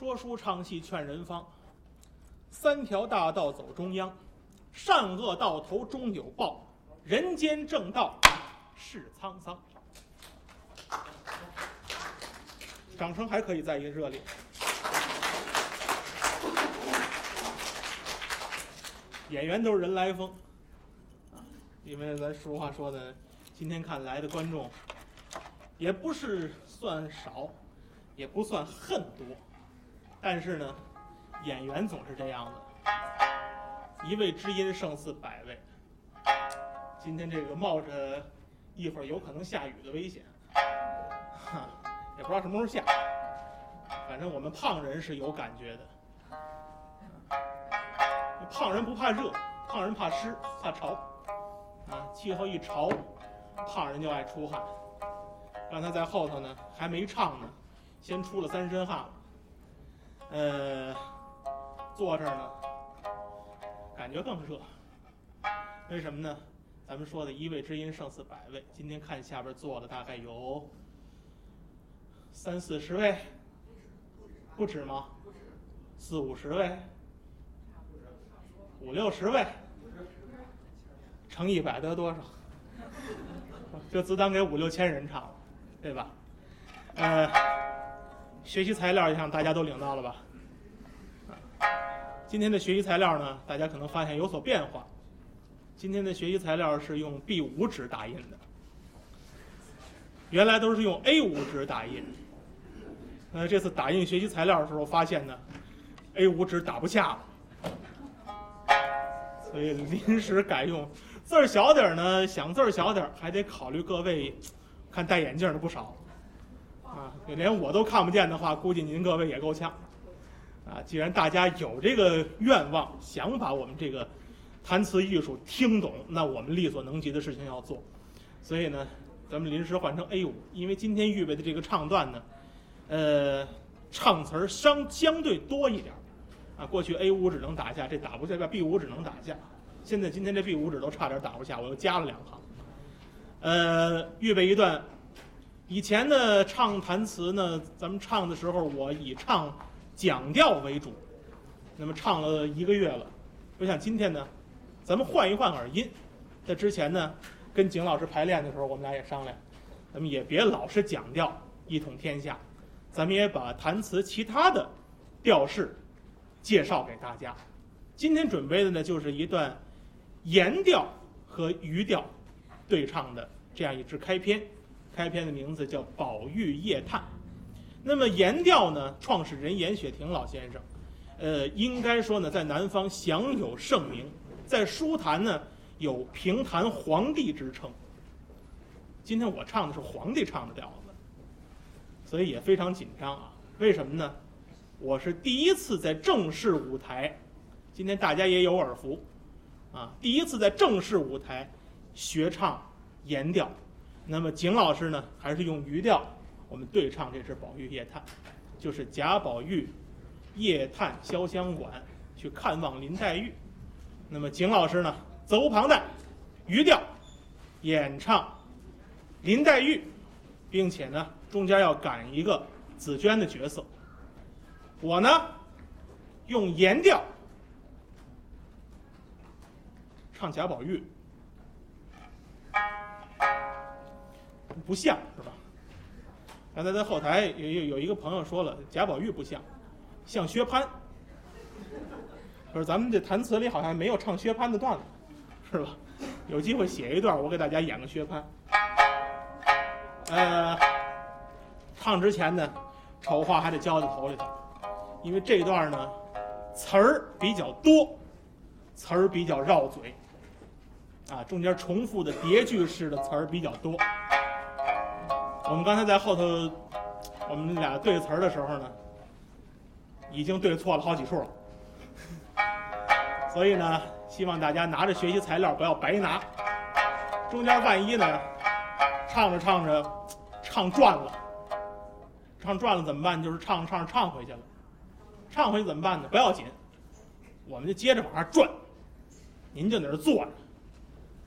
说书唱戏劝人方，三条大道走中央，善恶到头终有报，人间正道是沧桑。掌声还可以再一个热烈。演员都是人来疯，因为咱俗话说的，今天看来的观众也不是算少，也不算恨多，但是呢，演员总是这样的，一位知音胜似百位。今天这个冒着一会儿有可能下雨的危险，哈，也不知道什么时候下，反正我们胖人是有感觉的。胖人不怕热，胖人怕湿怕潮，啊，气候一潮，胖人就爱出汗。刚才在后头呢，还没唱呢，先出了三身汗了。呃，坐这儿呢，感觉更热。为什么呢？咱们说的一位知音胜似百位。今天看下边坐的大概有三四十位，不止吗？四五十位。五六十位，乘一百得多少？就只当给五六千人唱了，对吧？呃，学习材料，像大家都领到了吧？今天的学习材料呢，大家可能发现有所变化。今天的学习材料是用 B 五纸打印的，原来都是用 A 五纸打印。呃，这次打印学习材料的时候，发现呢，A 五纸打不下了。所以临时改用字儿小点儿呢，想字儿小点儿，还得考虑各位，看戴眼镜的不少，啊，连我都看不见的话，估计您各位也够呛，啊，既然大家有这个愿望，想把我们这个弹词艺术听懂，那我们力所能及的事情要做，所以呢，咱们临时换成 A 五，因为今天预备的这个唱段呢，呃，唱词儿相相对多一点。啊，过去 A 五只能打下，这打不下，B 五只能打下。现在今天这 B 五指都差点打不下，我又加了两行。呃，预备一段，以前的唱弹词呢，咱们唱的时候我以唱讲调为主，那么唱了一个月了，不像今天呢，咱们换一换耳音。在之前呢，跟景老师排练的时候，我们俩也商量，咱们也别老是讲调一统天下，咱们也把弹词其他的调式。介绍给大家，今天准备的呢就是一段言调和余调对唱的这样一支开篇，开篇的名字叫《宝玉夜探》。那么言调呢，创始人严雪亭老先生，呃，应该说呢，在南方享有盛名，在书坛呢有评弹皇帝之称。今天我唱的是皇帝唱的调子，所以也非常紧张啊。为什么呢？我是第一次在正式舞台，今天大家也有耳福，啊，第一次在正式舞台学唱言调。那么景老师呢，还是用余调，我们对唱这支《宝玉夜探》，就是贾宝玉夜探潇湘馆去看望林黛玉。那么景老师呢，责无旁贷，余调演唱林黛玉，并且呢，中间要赶一个紫娟的角色。我呢，用言调唱贾宝玉，不像是吧？刚才在后台有有有一个朋友说了，贾宝玉不像，像薛蟠。可是咱们这弹词里好像没有唱薛蟠的段子，是吧？有机会写一段，我给大家演个薛蟠。呃，唱之前呢，丑话还得交在头里头。因为这段呢，词儿比较多，词儿比较绕嘴，啊，中间重复的叠句式的词儿比较多。我们刚才在后头，我们俩对词儿的时候呢，已经对错了好几处了。所以呢，希望大家拿着学习材料不要白拿。中间万一呢，唱着唱着唱转了，唱转了怎么办？就是唱唱唱回去了。唱回去怎么办呢？不要紧，我们就接着往上转，您就在这坐着，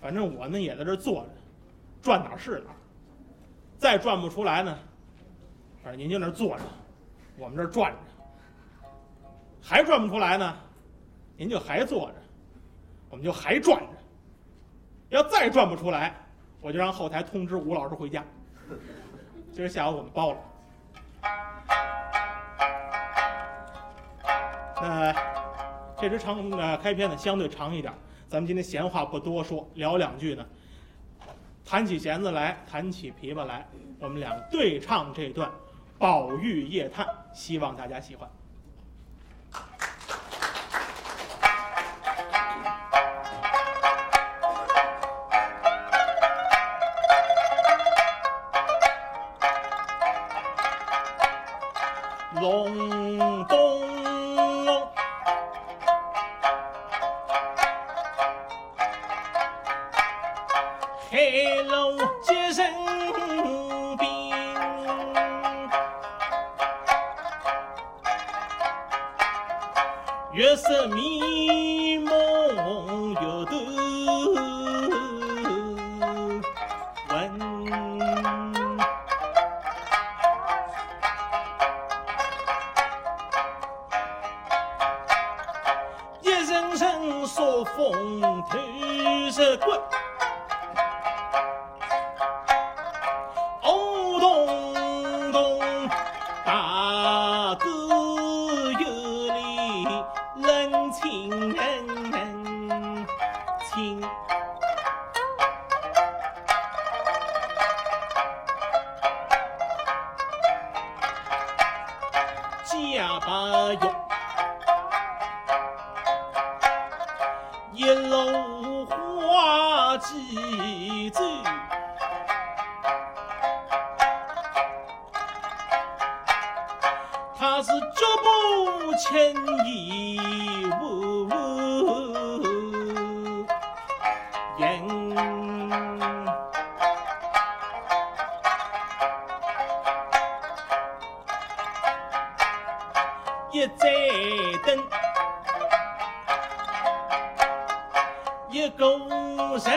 反正我呢也在这坐着，转哪是哪。再转不出来呢，反正您就那坐着，我们这转着，还转不出来呢，您就还坐着，我们就还转着。要再转不出来，我就让后台通知吴老师回家。今儿下午我们包了。那这支长呃开篇呢相对长一点，咱们今天闲话不多说，聊两句呢。弹起弦子来，弹起琵琶来，我们俩对唱这段《宝玉夜探》，希望大家喜欢。月色迷听。一盏灯。一个人，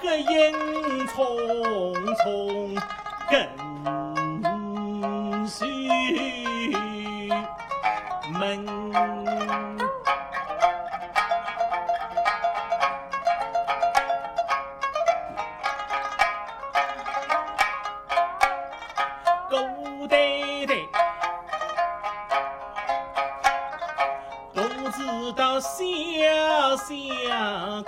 黑影匆匆知道小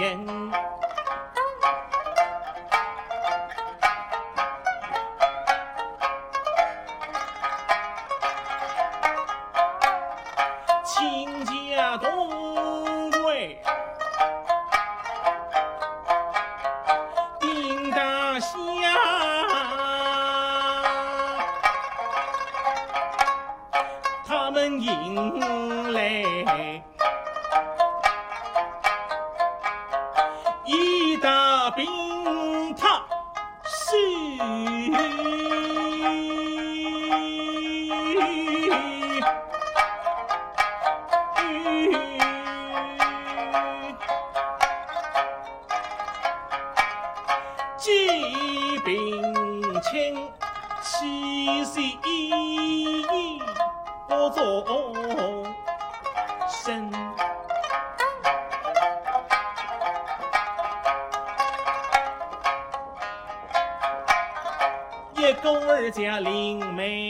人。既病亲，岂是依不作。家灵媒。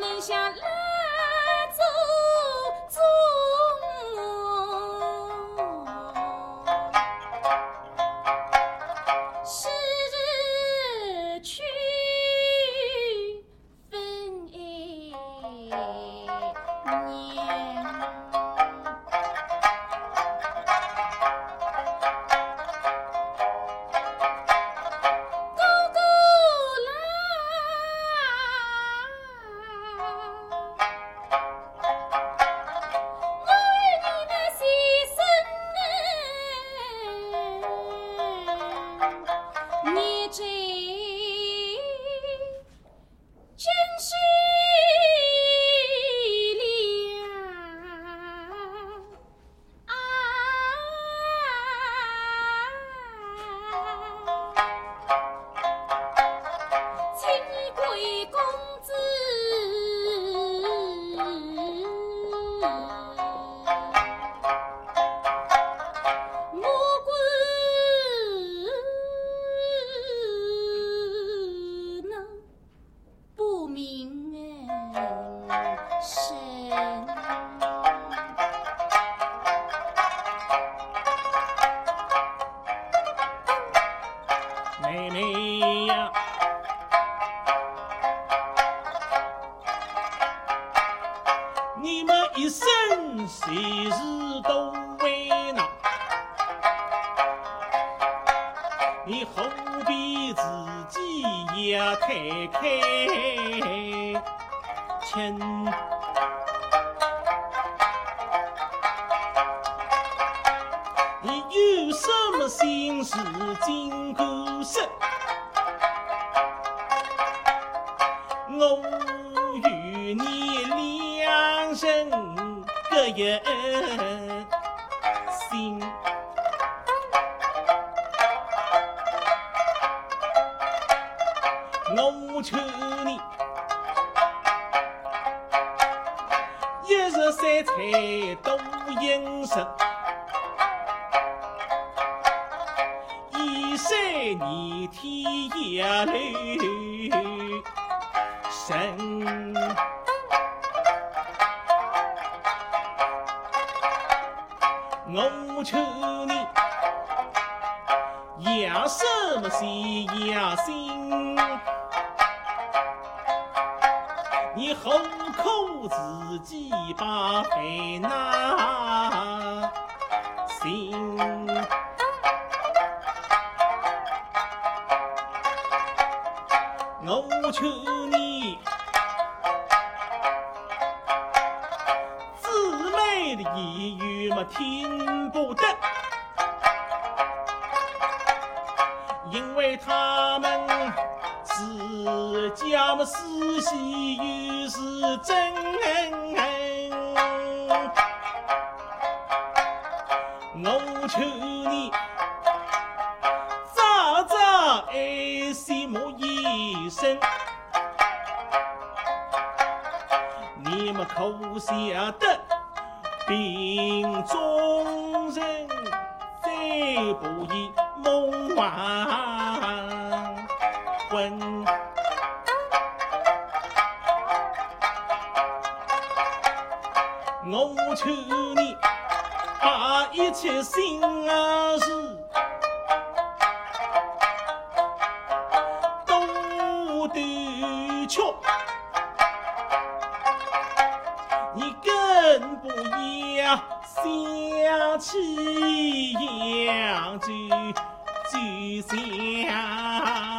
能下了亲，你有什么心事尽管说，我与你两生个人。一三年天一留神，我求你，要什么心，要心，你好。扣自己把费拿心。我求你，姊妹的言语么听不得，因为他们。自家嘛私喜又是真。我求你。生，你们可晓得，病中人再不宜梦还魂。我求你，把一切心事。你更不要想起扬州就乡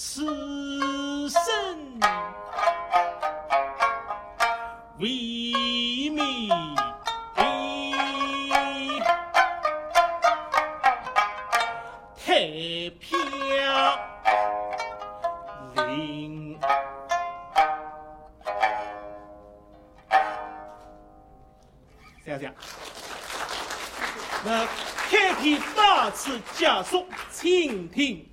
此生为民太飘零。这样讲，那。开篇大词家书，请听？